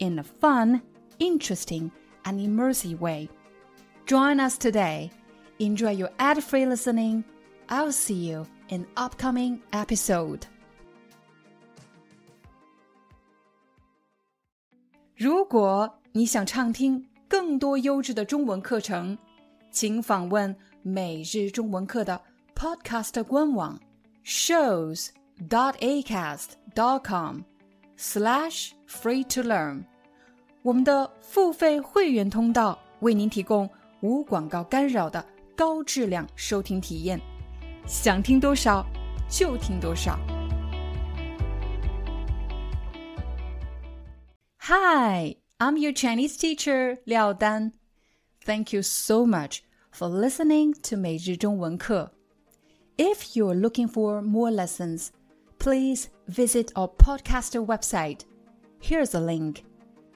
in a fun, interesting, and immersive way. Join us today. Enjoy your ad free listening. I'll see you in upcoming episode. 如果你想畅听更多优质的中文课程，请访问每日中文课的 Podcast 官网 shows dot acast dot com slash free to learn。 我们的付费会员通道为您提供无广告干扰的高质量收听体验，想听多少就听多少。Hi, I'm your Chinese teacher Liao Dan. Thank you so much for listening to 每日中文课. If you're looking for more lessons, please visit our podcaster website. Here's a link: